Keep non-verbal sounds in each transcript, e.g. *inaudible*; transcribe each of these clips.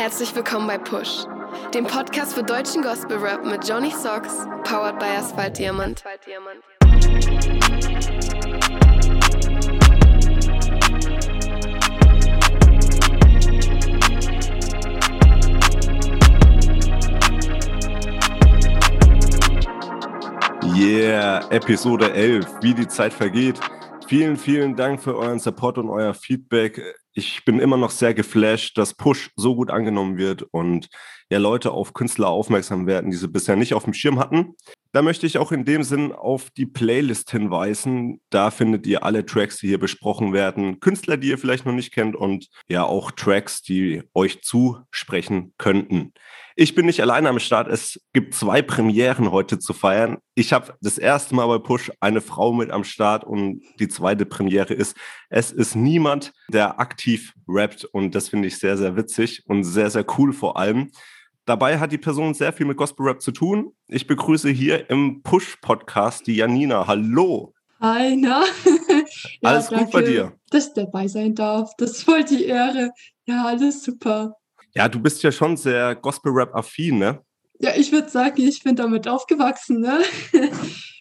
Herzlich willkommen bei Push, dem Podcast für deutschen Gospel Rap mit Johnny Socks, powered by Asphalt Diamant. Yeah, Episode 11, wie die Zeit vergeht. Vielen, vielen Dank für euren Support und euer Feedback. Ich bin immer noch sehr geflasht, dass Push so gut angenommen wird und ja Leute auf Künstler aufmerksam werden, die sie bisher nicht auf dem Schirm hatten. Da möchte ich auch in dem Sinn auf die Playlist hinweisen. Da findet ihr alle Tracks, die hier besprochen werden, Künstler, die ihr vielleicht noch nicht kennt und ja auch Tracks, die euch zusprechen könnten. Ich bin nicht alleine am Start. Es gibt zwei Premieren heute zu feiern. Ich habe das erste Mal bei Push eine Frau mit am Start und die zweite Premiere ist, es ist niemand, der aktiv rappt und das finde ich sehr, sehr witzig und sehr, sehr cool vor allem. Dabei hat die Person sehr viel mit Gospel Rap zu tun. Ich begrüße hier im Push-Podcast die Janina. Hallo. Hi, na? *laughs* ja, alles danke, gut bei dir? Dass ich dabei sein darf. Das ist voll die Ehre. Ja, alles super. Ja, du bist ja schon sehr Gospel-Rap-affin, ne? Ja, ich würde sagen, ich bin damit aufgewachsen, ne? *laughs*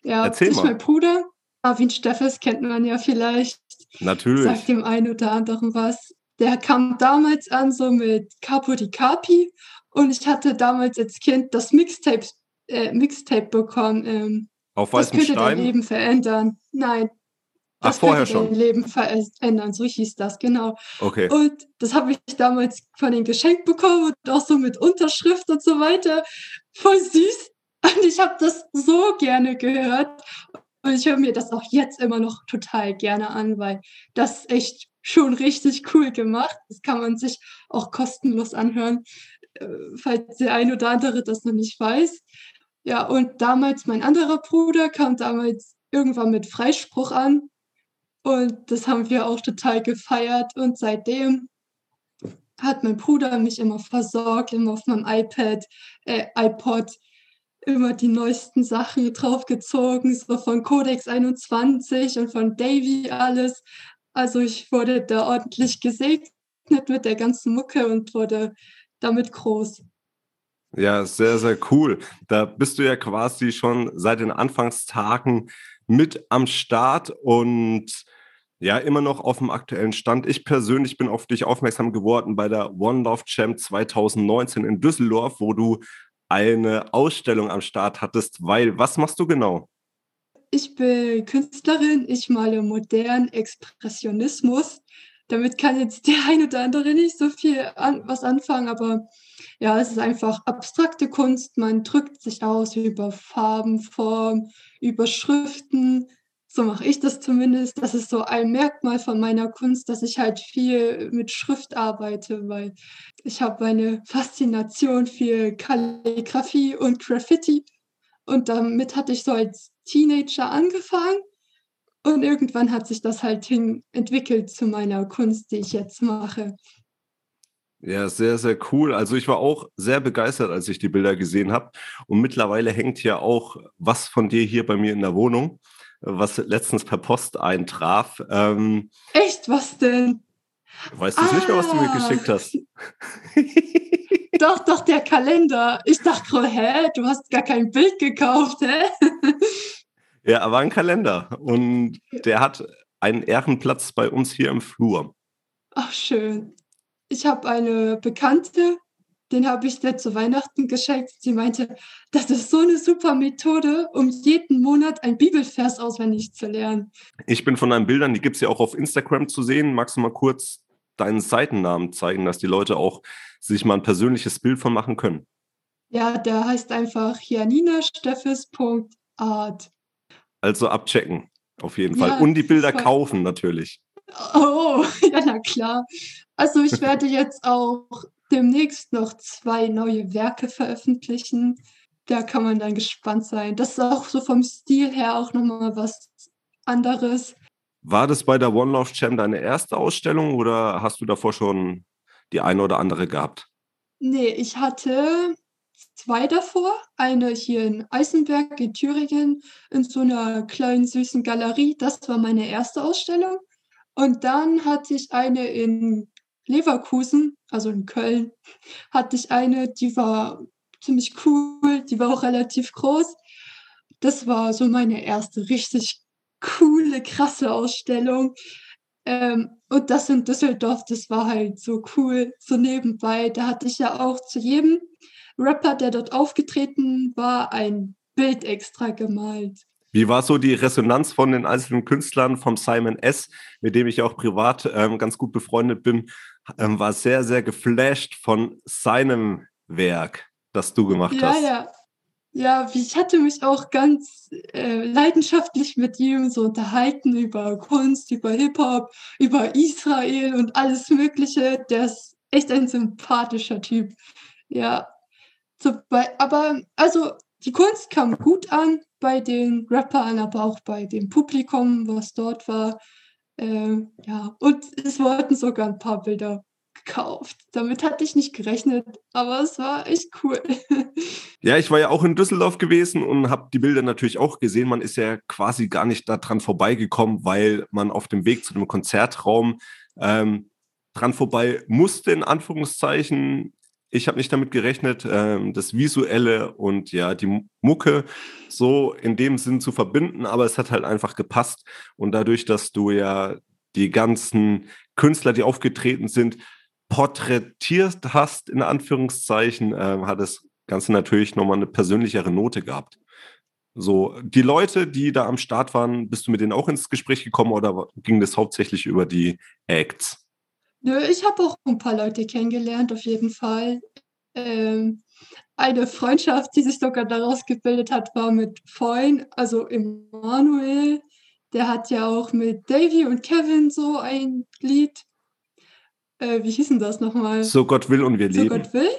ja, Erzähl ich mal. mein Bruder. Arvin Steffes kennt man ja vielleicht. Natürlich. Sagt dem einen oder anderen was. Der kam damals an so mit Capo di Capi und ich hatte damals als Kind das Mixtape, äh, Mixtape bekommen. Ähm, Auf das weißem könnte Stein? dein Leben verändern. Nein. Ach, Das vorher könnte dein schon. Leben verändern, so hieß das, genau. Okay. Und das habe ich damals von ihm geschenkt bekommen und auch so mit Unterschrift und so weiter. Voll süß. Und ich habe das so gerne gehört. Und ich höre mir das auch jetzt immer noch total gerne an, weil das ist echt schon richtig cool gemacht. Das kann man sich auch kostenlos anhören, falls der ein oder andere das noch nicht weiß. Ja, und damals mein anderer Bruder kam damals irgendwann mit Freispruch an. Und das haben wir auch total gefeiert. Und seitdem hat mein Bruder mich immer versorgt, immer auf meinem iPad, äh, iPod, immer die neuesten Sachen draufgezogen, so von Codex 21 und von Davy alles. Also ich wurde da ordentlich gesegnet mit der ganzen Mucke und wurde damit groß. Ja, sehr, sehr cool. Da bist du ja quasi schon seit den Anfangstagen mit am Start und ja, immer noch auf dem aktuellen Stand. Ich persönlich bin auf dich aufmerksam geworden bei der One Love Champ 2019 in Düsseldorf, wo du eine Ausstellung am Start hattest, weil was machst du genau? Ich bin Künstlerin, ich male modernen Expressionismus. Damit kann jetzt der ein oder andere nicht so viel an, was anfangen, aber ja, es ist einfach abstrakte Kunst. Man drückt sich aus über Farben, Form, über Schriften. So mache ich das zumindest. Das ist so ein Merkmal von meiner Kunst, dass ich halt viel mit Schrift arbeite, weil ich habe eine Faszination für Kalligrafie und Graffiti. Und damit hatte ich so als Teenager angefangen. Und irgendwann hat sich das halt hin entwickelt zu meiner Kunst, die ich jetzt mache. Ja, sehr, sehr cool. Also ich war auch sehr begeistert, als ich die Bilder gesehen habe. Und mittlerweile hängt ja auch was von dir hier bei mir in der Wohnung, was letztens per Post eintraf. Ähm, Echt, was denn? weißt du nicht mehr, was du mir Ah. geschickt hast? *laughs* *laughs* Doch, doch, der Kalender. Ich dachte, hä, du hast gar kein Bild gekauft, hä? Ja, aber ein Kalender. Und der hat einen Ehrenplatz bei uns hier im Flur. Ach, schön. Ich habe eine Bekannte, den habe ich dir zu Weihnachten geschenkt. Sie meinte, das ist so eine super Methode, um jeden Monat ein Bibelvers auswendig zu lernen. Ich bin von deinen Bildern, die gibt es ja auch auf Instagram zu sehen. Magst du mal kurz deinen Seitennamen zeigen, dass die Leute auch sich mal ein persönliches Bild von machen können? Ja, der heißt einfach janinasteffes.art. Also abchecken, auf jeden Ja, Fall. Und die Bilder voll. kaufen natürlich. Oh, *laughs* ja, na klar. Also ich werde jetzt auch demnächst noch zwei neue Werke veröffentlichen. Da kann man dann gespannt sein. Das ist auch so vom Stil her auch nochmal was anderes. War das bei der One Love Jam deine erste Ausstellung oder hast du davor schon die eine oder andere gehabt? Nee, ich hatte zwei davor. Eine hier in Eisenberg in Thüringen in so einer kleinen süßen Galerie. Das war meine erste Ausstellung. Und dann hatte ich eine in Leverkusen, also in Köln, *laughs* hatte ich eine, die war ziemlich cool, die war auch relativ groß. Das war so meine erste richtig coole, krasse Ausstellung. Ähm, und das in Düsseldorf, das war halt so cool, so nebenbei. Da hatte ich ja auch zu jedem Rapper, der dort aufgetreten war, ein Bild extra gemalt. Wie war so die Resonanz von den einzelnen Künstlern, vom Simon S., mit dem ich auch privat ähm, ganz gut befreundet bin, ähm, war sehr, sehr geflasht von seinem Werk, das du gemacht ja, hast. Ja, ja. Ja, ich hatte mich auch ganz äh, leidenschaftlich mit ihm so unterhalten über Kunst, über Hip-Hop, über Israel und alles Mögliche. Der ist echt ein sympathischer Typ. Ja, aber also die Kunst kam gut an bei den Rappern, aber auch bei dem Publikum, was dort war. Ähm, ja, und es wurden sogar ein paar Bilder gekauft. Damit hatte ich nicht gerechnet, aber es war echt cool. *laughs* Ja, ich war ja auch in Düsseldorf gewesen und habe die Bilder natürlich auch gesehen. Man ist ja quasi gar nicht daran vorbeigekommen, weil man auf dem Weg zu dem Konzertraum ähm, dran vorbei musste, in Anführungszeichen ich habe nicht damit gerechnet, ähm, das Visuelle und ja, die Mucke so in dem Sinn zu verbinden, aber es hat halt einfach gepasst. Und dadurch, dass du ja die ganzen Künstler, die aufgetreten sind, porträtiert hast, in Anführungszeichen, äh, hat das Ganze natürlich nochmal eine persönlichere Note gehabt. So, die Leute, die da am Start waren, bist du mit denen auch ins Gespräch gekommen oder ging das hauptsächlich über die Acts? Nö, ich habe auch ein paar Leute kennengelernt, auf jeden Fall. Ähm, eine Freundschaft, die sich sogar daraus gebildet hat, war mit Freund, also Emanuel. Der hat ja auch mit Davy und Kevin so ein Lied. Äh, wie hieß denn das nochmal? So Gott will und wir so leben. Gott will?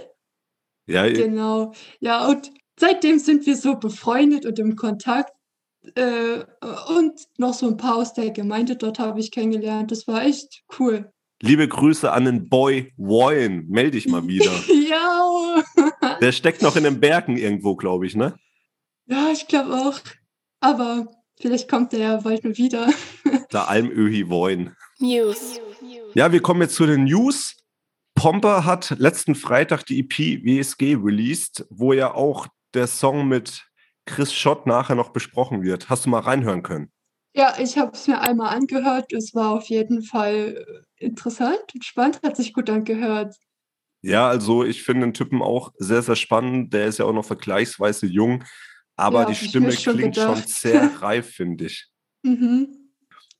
Ja, Genau. Ja, und seitdem sind wir so befreundet und im Kontakt. Äh, und noch so ein paar aus der Gemeinde dort habe ich kennengelernt. Das war echt cool. Liebe Grüße an den Boy Warren. Melde dich mal wieder. *laughs* ja. Der steckt noch in den Bergen irgendwo, glaube ich, ne? Ja, ich glaube auch. Aber vielleicht kommt er ja bald mal wieder. *laughs* Der Almöhi Warren. News. Ja, wir kommen jetzt zu den News. Pomper hat letzten Freitag die EP WSG released, wo ja auch der Song mit Chris Schott nachher noch besprochen wird. Hast du mal reinhören können? Ja, ich habe es mir einmal angehört. Es war auf jeden Fall äh, interessant und spannend, hat sich gut angehört. Ja, also ich finde den Typen auch sehr, sehr spannend. Der ist ja auch noch vergleichsweise jung, aber Ja, die Stimme schon klingt schon gedacht. sehr *laughs* reif, finde ich. Mhm.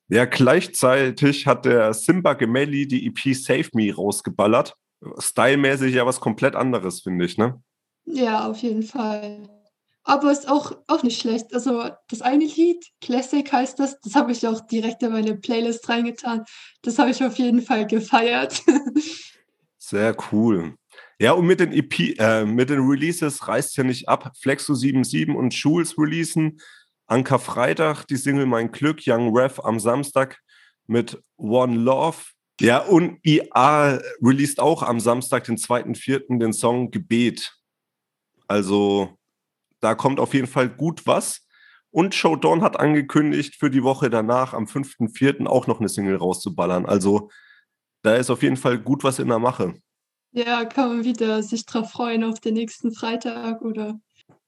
Ja, gleichzeitig hat der Simba Gemelli die EP Save Me rausgeballert. Stylmäßig ja was komplett anderes, finde ich, ne? Ja, auf jeden Fall. Aber ist auch, auch nicht schlecht. Also das eine Lied, Classic heißt das, das habe ich auch direkt in meine Playlist reingetan. Das habe ich auf jeden Fall gefeiert. *laughs* Sehr cool. Ja, und mit den EP, äh, mit den Releases reißt ja nicht ab. Flexo 77 und Jules releasen. Anker Freitag die Single Mein Glück, Young Rev am Samstag mit One Love. Ja, und IA released auch am Samstag, den 2.4., den Song Gebet. Also, da kommt auf jeden Fall gut was. Und Showdown hat angekündigt, für die Woche danach, am 5.4., auch noch eine Single rauszuballern. Also, da ist auf jeden Fall gut was in der Mache. ja, kann man wieder sich drauf freuen auf den nächsten Freitag oder.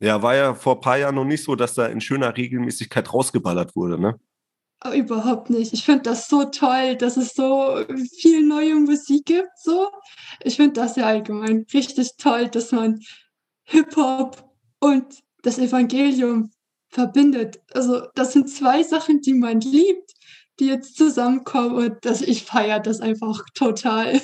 Ja, war ja vor ein paar Jahren noch nicht so, dass da in schöner Regelmäßigkeit rausgeballert wurde, ne? Aber überhaupt nicht. Ich finde das so toll, dass es so viel neue Musik gibt. So. Ich finde das ja allgemein richtig toll, dass man Hip-Hop und das Evangelium verbindet. Also das sind zwei Sachen, die man liebt, die jetzt zusammenkommen und das, ich feiere das einfach total.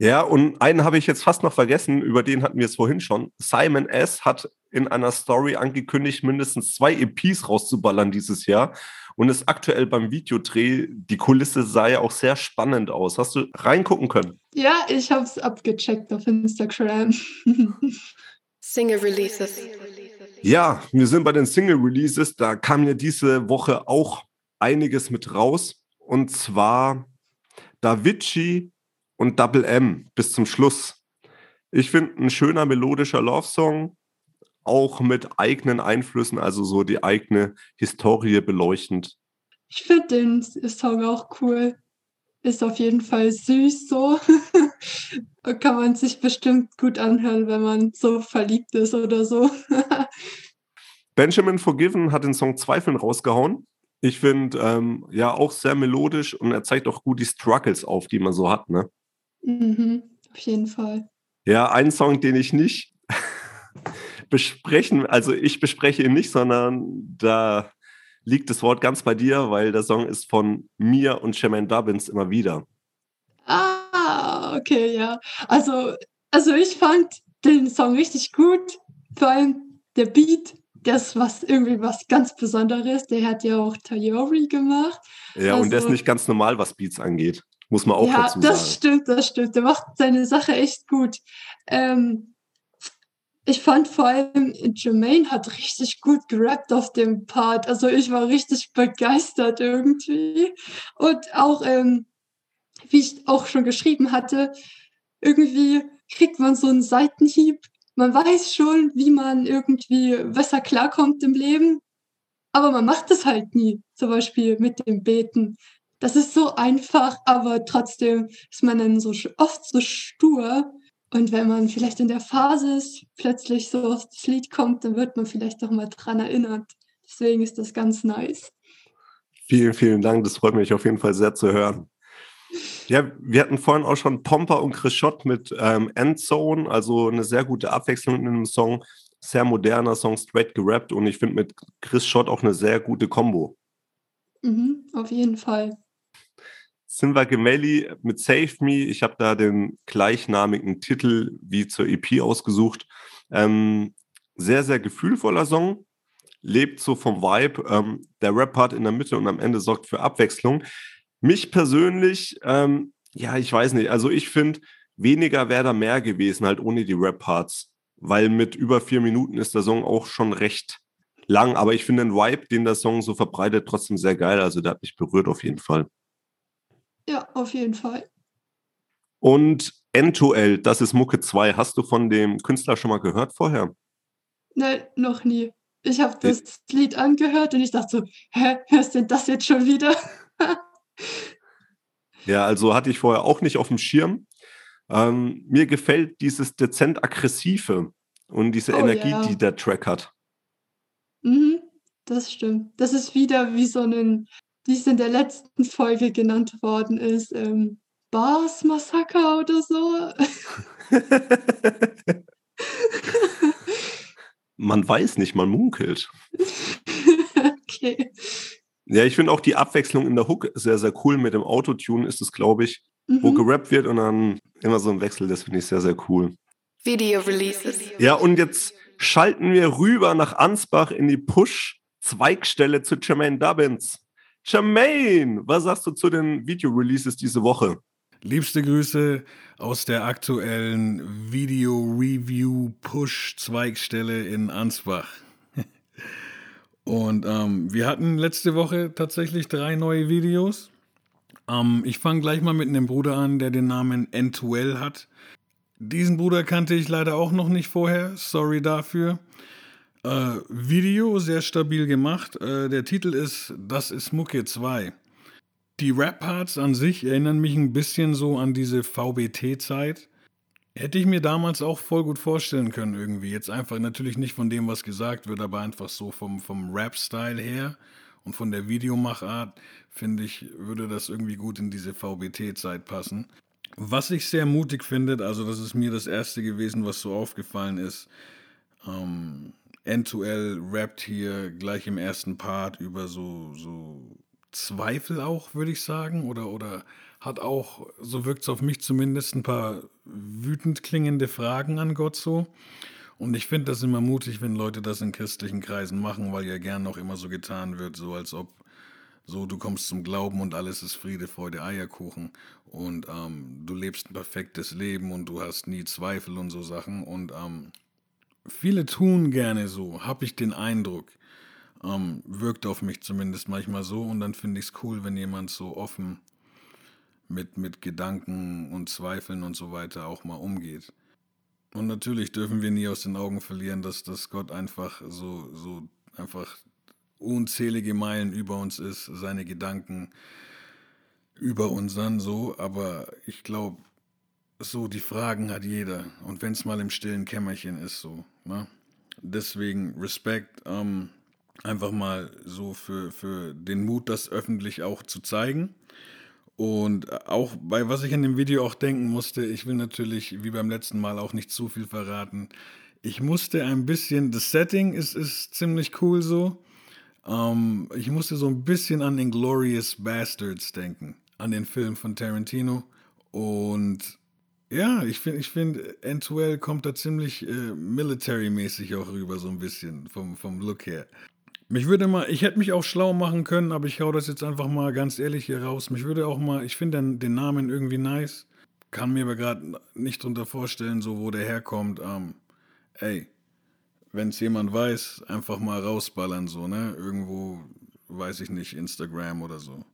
Ja, und einen habe ich jetzt fast noch vergessen, über den hatten wir es vorhin schon. Simon S. hat in einer Story angekündigt, mindestens zwei EPs rauszuballern dieses Jahr und ist aktuell beim Videodreh. Die Kulisse sah ja auch sehr spannend aus. Hast du reingucken können? Ja, ich habe es abgecheckt auf Instagram. *laughs* Single Releases. Ja, wir sind bei den Single Releases. Da kam ja diese Woche auch einiges mit raus. Und zwar Davici und Double M bis zum Schluss. Ich finde ein schöner melodischer Love-Song, auch mit eigenen Einflüssen, also so die eigene Historie beleuchtend. Ich finde den Song auch cool. Ist auf jeden Fall süß so. *laughs* Kann man sich bestimmt gut anhören, wenn man so verliebt ist oder so. *laughs* Benjamin Forgiven hat den Song Zweifeln rausgehauen. Ich finde, ähm, ja, auch sehr melodisch und er zeigt auch gut die Struggles auf, die man so hat, ne? Mhm, auf jeden Fall. Ja, ein Song, den ich nicht *laughs* besprechen, also ich bespreche ihn nicht, sondern da liegt das Wort ganz bei dir, weil der Song ist von mir und Jermaine Dubbins immer wieder. Ah, okay, ja. Also, also ich fand den Song richtig gut, vor allem der Beat das was irgendwie was ganz Besonderes. Der hat ja auch Tayori gemacht. Ja, also, und der ist also nicht ganz normal, was Beats angeht. Muss man auch ja, dazu sagen. Ja, das stimmt, das stimmt. Der macht seine Sache echt gut. Ähm, ich fand vor allem, Jermaine hat richtig gut gerappt auf dem Part. Also ich war richtig begeistert irgendwie. Und auch, ähm, wie ich auch schon geschrieben hatte, irgendwie kriegt man so einen Seitenhieb man weiß schon, wie man irgendwie besser klarkommt im Leben, aber man macht es halt nie. Zum Beispiel mit dem Beten. Das ist so einfach, aber trotzdem ist man dann so oft so stur. Und wenn man vielleicht in der Phase ist, plötzlich so das Lied kommt, dann wird man vielleicht doch mal dran erinnert. Deswegen ist das ganz nice. Vielen, vielen Dank. Das freut mich auf jeden Fall sehr zu hören. Ja, wir hatten vorhin auch schon Pompa und Chris Schott mit ähm, Endzone, also eine sehr gute Abwechslung in dem Song. Sehr moderner Song, straight gerappt und ich finde mit Chris Schott auch eine sehr gute Kombo. Mhm, auf jeden Fall. Simba Gemelli mit Save Me. Ich habe da den gleichnamigen Titel wie zur EP ausgesucht. Ähm, sehr, sehr gefühlvoller Song. Lebt so vom Vibe. Ähm, der Rap-Part in der Mitte und am Ende sorgt für Abwechslung. Mich persönlich, ähm, ja, ich weiß nicht. Also ich finde, weniger wäre da mehr gewesen, halt ohne die Rap-Parts. Weil mit über vier Minuten ist der Song auch schon recht lang. Aber ich finde den Vibe, den der Song so verbreitet, trotzdem sehr geil. Also der hat mich berührt auf jeden Fall. Ja, auf jeden Fall. Und N2L, das ist Mucke 2. Hast du von dem Künstler schon mal gehört vorher? Nein, noch nie. Ich habe das Lied angehört und ich dachte so, hä, was ist denn das jetzt schon wieder? *laughs* Ja, also hatte ich vorher auch nicht auf dem Schirm. Ähm, mir gefällt dieses dezent aggressive und diese oh, Energie, ja. die der Track hat. Mhm, das stimmt. Das ist wieder wie so ein, wie es in der letzten Folge genannt worden ist, ähm, Bars Massaker oder so. *laughs* man weiß nicht, man munkelt. okay. Ja, ich finde auch die Abwechslung in der Hook sehr, sehr cool. Mit dem Autotune ist es, glaube ich, mhm. wo gerappt wird und dann immer so ein Wechsel. Das finde ich sehr, sehr cool. Video Releases. Ja, und jetzt schalten wir rüber nach Ansbach in die Push-Zweigstelle zu Jermaine Dubbins. Jermaine, was sagst du zu den Video-Releases diese Woche? Liebste Grüße aus der aktuellen Video-Review-Push-Zweigstelle in Ansbach. *laughs* Und ähm, wir hatten letzte Woche tatsächlich drei neue Videos. Ähm, ich fange gleich mal mit einem Bruder an, der den Namen N2L hat. Diesen Bruder kannte ich leider auch noch nicht vorher. Sorry dafür. Äh, Video sehr stabil gemacht. Äh, der Titel ist Das ist Mucke 2. Die Rap-Parts an sich erinnern mich ein bisschen so an diese VBT-Zeit. Hätte ich mir damals auch voll gut vorstellen können, irgendwie. Jetzt einfach natürlich nicht von dem, was gesagt wird, aber einfach so vom, vom Rap-Style her und von der Videomachart, finde ich, würde das irgendwie gut in diese VBT-Zeit passen. Was ich sehr mutig finde, also das ist mir das erste gewesen, was so aufgefallen ist. Ähm, N2L rappt hier gleich im ersten Part über so, so Zweifel auch, würde ich sagen, oder, oder hat auch, so wirkt es auf mich zumindest, ein paar wütend klingende Fragen an Gott so. Und ich finde das immer mutig, wenn Leute das in christlichen Kreisen machen, weil ja gern noch immer so getan wird, so als ob so du kommst zum Glauben und alles ist Friede, Freude, Eierkuchen und ähm, du lebst ein perfektes Leben und du hast nie Zweifel und so Sachen. Und ähm, viele tun gerne so, habe ich den Eindruck. Ähm, wirkt auf mich zumindest manchmal so und dann finde ich es cool, wenn jemand so offen mit, mit Gedanken und Zweifeln und so weiter auch mal umgeht. Und natürlich dürfen wir nie aus den Augen verlieren, dass, dass Gott einfach so, so einfach unzählige Meilen über uns ist, seine Gedanken über unseren so, aber ich glaube, so die Fragen hat jeder. Und wenn es mal im stillen Kämmerchen ist, so. Ne? Deswegen Respekt, ähm, einfach mal so für, für den Mut, das öffentlich auch zu zeigen. Und auch bei was ich in dem Video auch denken musste, ich will natürlich wie beim letzten Mal auch nicht zu viel verraten. Ich musste ein bisschen, das Setting ist, ist ziemlich cool so. Ähm, ich musste so ein bisschen an Inglorious Bastards denken, an den Film von Tarantino. Und ja, ich finde, ich find, N2L kommt da ziemlich äh, military-mäßig auch rüber, so ein bisschen vom, vom Look her. Mich würde mal, ich hätte mich auch schlau machen können, aber ich hau das jetzt einfach mal ganz ehrlich hier raus. Mich würde auch mal, ich finde den, den, Namen irgendwie nice, kann mir aber gerade nicht drunter vorstellen, so wo der herkommt. Ähm, ey, wenn es jemand weiß, einfach mal rausballern, so, ne? Irgendwo, weiß ich nicht, Instagram oder so.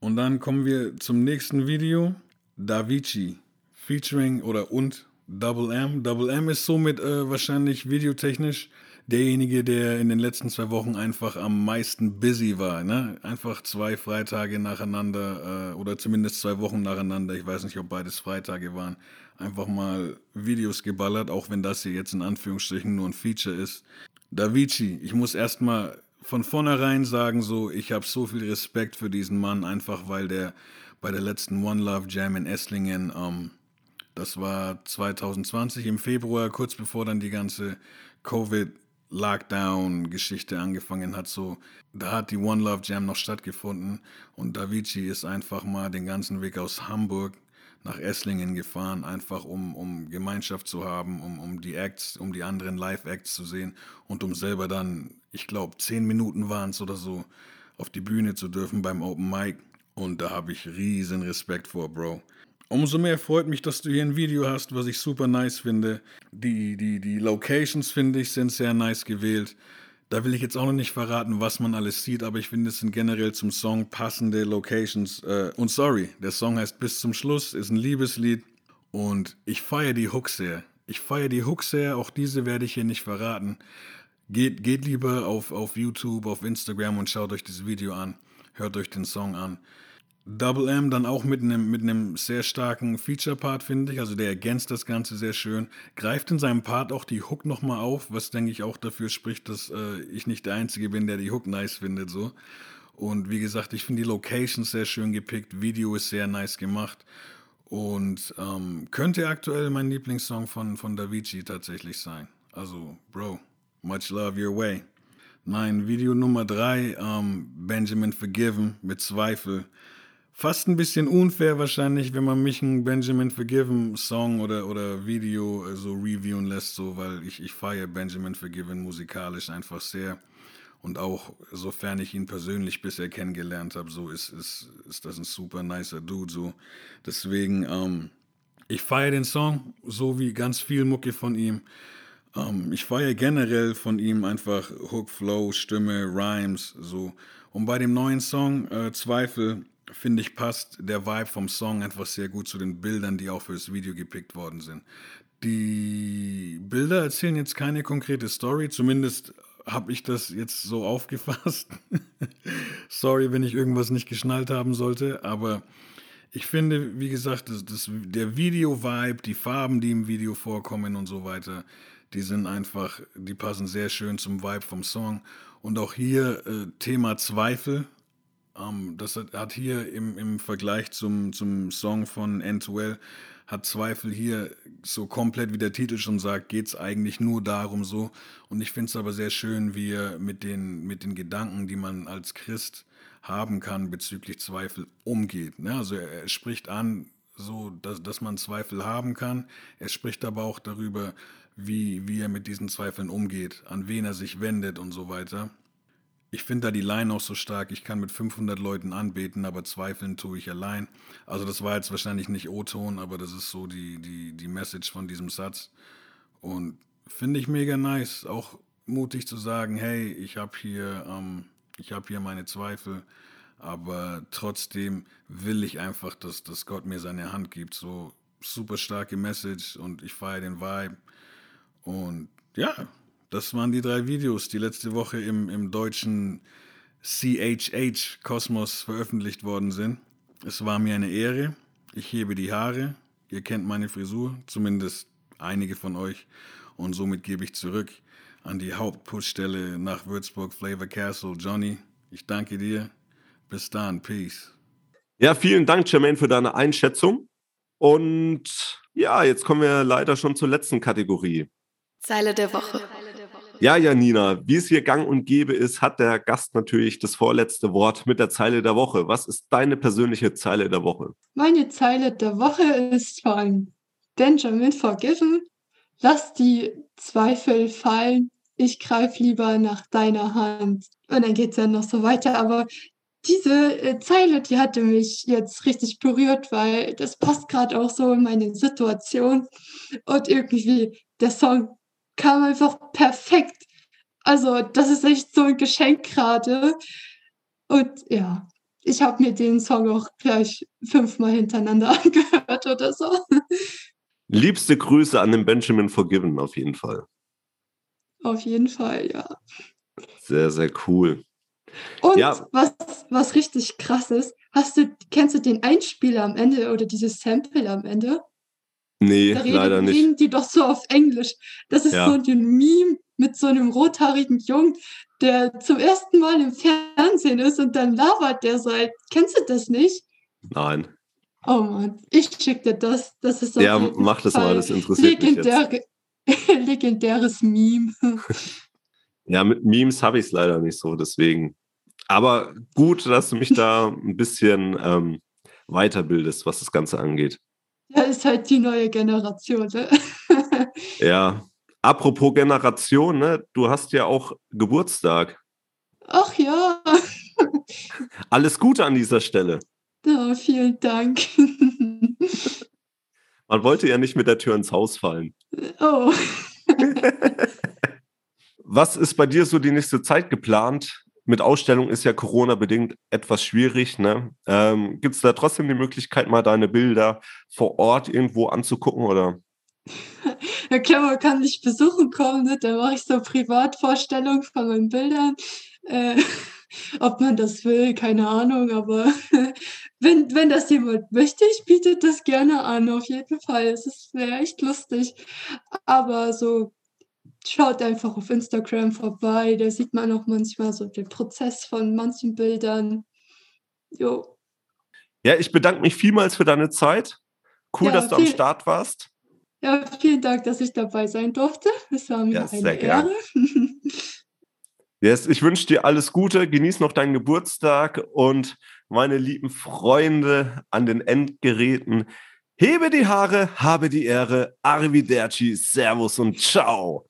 Und dann kommen wir zum nächsten Video. Davici featuring oder und Double M. Double M ist somit äh, wahrscheinlich videotechnisch derjenige, der in den letzten zwei Wochen einfach am meisten busy war. Ne? Einfach zwei Freitage nacheinander äh, oder zumindest zwei Wochen nacheinander. Ich weiß nicht, ob beides Freitage waren. Einfach mal Videos geballert, auch wenn das hier jetzt in Anführungsstrichen nur ein Feature ist. Davici, ich muss erstmal von vornherein sagen, so, ich habe so viel Respekt für diesen Mann, einfach weil der bei der letzten One Love Jam in Esslingen ähm, das war 2020 im Februar, kurz bevor dann die ganze Covid-Lockdown-Geschichte angefangen hat. So, da hat die One Love Jam noch stattgefunden und Davici ist einfach mal den ganzen Weg aus Hamburg nach Esslingen gefahren, einfach um, um Gemeinschaft zu haben, um, um die Acts, um die anderen Live-Acts zu sehen und um selber dann, ich glaube, zehn Minuten waren es oder so, auf die Bühne zu dürfen beim Open Mic. Und da habe ich riesen Respekt vor, Bro. Umso mehr freut mich, dass du hier ein Video hast, was ich super nice finde. Die, die, die Locations, finde ich, sind sehr nice gewählt. Da will ich jetzt auch noch nicht verraten, was man alles sieht, aber ich finde, es sind generell zum Song passende Locations. Äh, und sorry, der Song heißt Bis zum Schluss, ist ein Liebeslied. Und ich feiere die Hooks sehr. Ich feiere die Hooks sehr, auch diese werde ich hier nicht verraten. Geht, geht lieber auf, auf YouTube, auf Instagram und schaut euch das Video an. Hört euch den Song an. Double M dann auch mit einem mit sehr starken Feature-Part, finde ich. Also der ergänzt das Ganze sehr schön. Greift in seinem Part auch die Hook nochmal auf, was denke ich auch dafür spricht, dass äh, ich nicht der Einzige bin, der die Hook nice findet. so. Und wie gesagt, ich finde die Locations sehr schön gepickt. Video ist sehr nice gemacht. Und ähm, könnte aktuell mein Lieblingssong von, von Davici tatsächlich sein. Also, Bro, much love your way. Nein, Video Nummer drei, ähm, Benjamin Forgiven mit Zweifel fast ein bisschen unfair wahrscheinlich, wenn man mich einen Benjamin Forgiven Song oder, oder Video so reviewen lässt, so, weil ich, ich feiere Benjamin Forgiven musikalisch einfach sehr. Und auch sofern ich ihn persönlich bisher kennengelernt habe, so ist, ist, ist das ein super nicer Dude. So. Deswegen, ähm, ich feiere den Song, so wie ganz viel Mucke von ihm. Ähm, ich feiere generell von ihm einfach Hook, Flow, Stimme, Rhymes, so. Und bei dem neuen Song, äh, Zweifel, finde ich, passt der Vibe vom Song einfach sehr gut zu den Bildern, die auch fürs Video gepickt worden sind. Die Bilder erzählen jetzt keine konkrete Story, zumindest habe ich das jetzt so *laughs* aufgefasst. Sorry, wenn ich irgendwas nicht geschnallt haben sollte, aber ich finde, wie gesagt, das, das, der Video-Vibe, die Farben, die im Video vorkommen und so weiter, die sind einfach, die passen sehr schön zum Vibe vom Song. Und auch hier äh, Thema Zweifel, ähm, das hat, hat hier im, im Vergleich zum, zum Song von N2L, hat Zweifel hier so komplett, wie der Titel schon sagt, geht es eigentlich nur darum so. Und ich finde es aber sehr schön, wie er mit den, mit den Gedanken, die man als Christ haben kann bezüglich Zweifel umgeht. Ne? Also er, er spricht an, so dass, dass man Zweifel haben kann. Er spricht aber auch darüber, wie, wie er mit diesen Zweifeln umgeht, an wen er sich wendet und so weiter. Ich finde da die Line auch so stark. Ich kann mit 500 Leuten anbeten, aber zweifeln tue ich allein. Also das war jetzt wahrscheinlich nicht O-Ton, aber das ist so die, die, die Message von diesem Satz. Und finde ich mega nice. Auch mutig zu sagen, hey, ich habe hier, ähm, ich hier meine Zweifel, aber trotzdem will ich einfach, dass, dass Gott mir seine Hand gibt. So super starke Message und ich feiere den Vibe. Und ja, das waren die drei Videos, die letzte Woche im, im deutschen CHH-Kosmos veröffentlicht worden sind. Es war mir eine Ehre. Ich hebe die Haare. Ihr kennt meine Frisur, zumindest einige von euch. Und somit gebe ich zurück an die Hauptpushstelle nach Würzburg, Flavor Castle. Johnny, ich danke dir. Bis dann. Peace. Ja, vielen Dank, Jermaine, für deine Einschätzung. Und ja, jetzt kommen wir leider schon zur letzten Kategorie. Zeile der Woche. Ja, Janina, wie es hier gang und gäbe ist, hat der Gast natürlich das vorletzte Wort mit der Zeile der Woche. Was ist deine persönliche Zeile der Woche? Meine Zeile der Woche ist von Benjamin Forgiven. Lass die Zweifel fallen. Ich greife lieber nach deiner Hand. Und dann geht es dann noch so weiter. Aber diese äh, Zeile, die hatte mich jetzt richtig berührt, weil das passt gerade auch so in meine Situation. Und irgendwie der Song kam einfach perfekt. Also das ist echt so ein Geschenk gerade. Und ja, ich habe mir den Song auch gleich fünfmal hintereinander *laughs* angehört oder so. Liebste Grüße an den Benjamin Forgiven auf jeden Fall. Auf jeden Fall, ja. Sehr, sehr cool. Und ja. was, was richtig krass ist, hast du, kennst du den Einspieler am Ende oder dieses Sample am Ende? Nee, da leider nicht. reden die doch so auf Englisch. Das ist ja. so ein Meme mit so einem rothaarigen Jungen, der zum ersten Mal im Fernsehen ist und dann labert der so. Kennst du das nicht? Nein. Oh Mann, ich schick dir das. Das ist Ja, mach das mal, das interessiert Legendär mich jetzt. *laughs* Legendäres Meme. *laughs* ja, mit Memes habe ich es leider nicht so, deswegen. Aber gut, dass du mich da ein bisschen ähm, weiterbildest, was das Ganze angeht. Ja, ist halt die neue Generation. Ne? *laughs* ja. Apropos Generation, ne? du hast ja auch Geburtstag. Ach ja. *laughs* Alles Gute an dieser Stelle. Ja, vielen Dank. *laughs* Man wollte ja nicht mit der Tür ins Haus fallen. Oh. Was ist bei dir so die nächste Zeit geplant? Mit Ausstellung ist ja Corona-bedingt etwas schwierig. Ne? Ähm, Gibt es da trotzdem die Möglichkeit, mal deine Bilder vor Ort irgendwo anzugucken? Oder? Ja klar, man kann mich besuchen kommen, ne? da mache ich so Privatvorstellungen von meinen Bildern. Äh, *laughs* ob man das will, keine Ahnung, aber *laughs* wenn, wenn das jemand möchte, ich biete das gerne an, auf jeden Fall. Es wäre echt lustig. Aber so schaut einfach auf Instagram vorbei, da sieht man auch manchmal so den Prozess von manchen Bildern. Jo. Ja, ich bedanke mich vielmals für deine Zeit. Cool, ja, dass du viel, am Start warst. Ja, vielen Dank, dass ich dabei sein durfte. Es war mir ja, eine Ehre. *laughs* yes, ich wünsche dir alles Gute, genieß noch deinen Geburtstag und meine lieben Freunde an den Endgeräten. Hebe die Haare, habe die Ehre, Arrivederci, Servus und Ciao.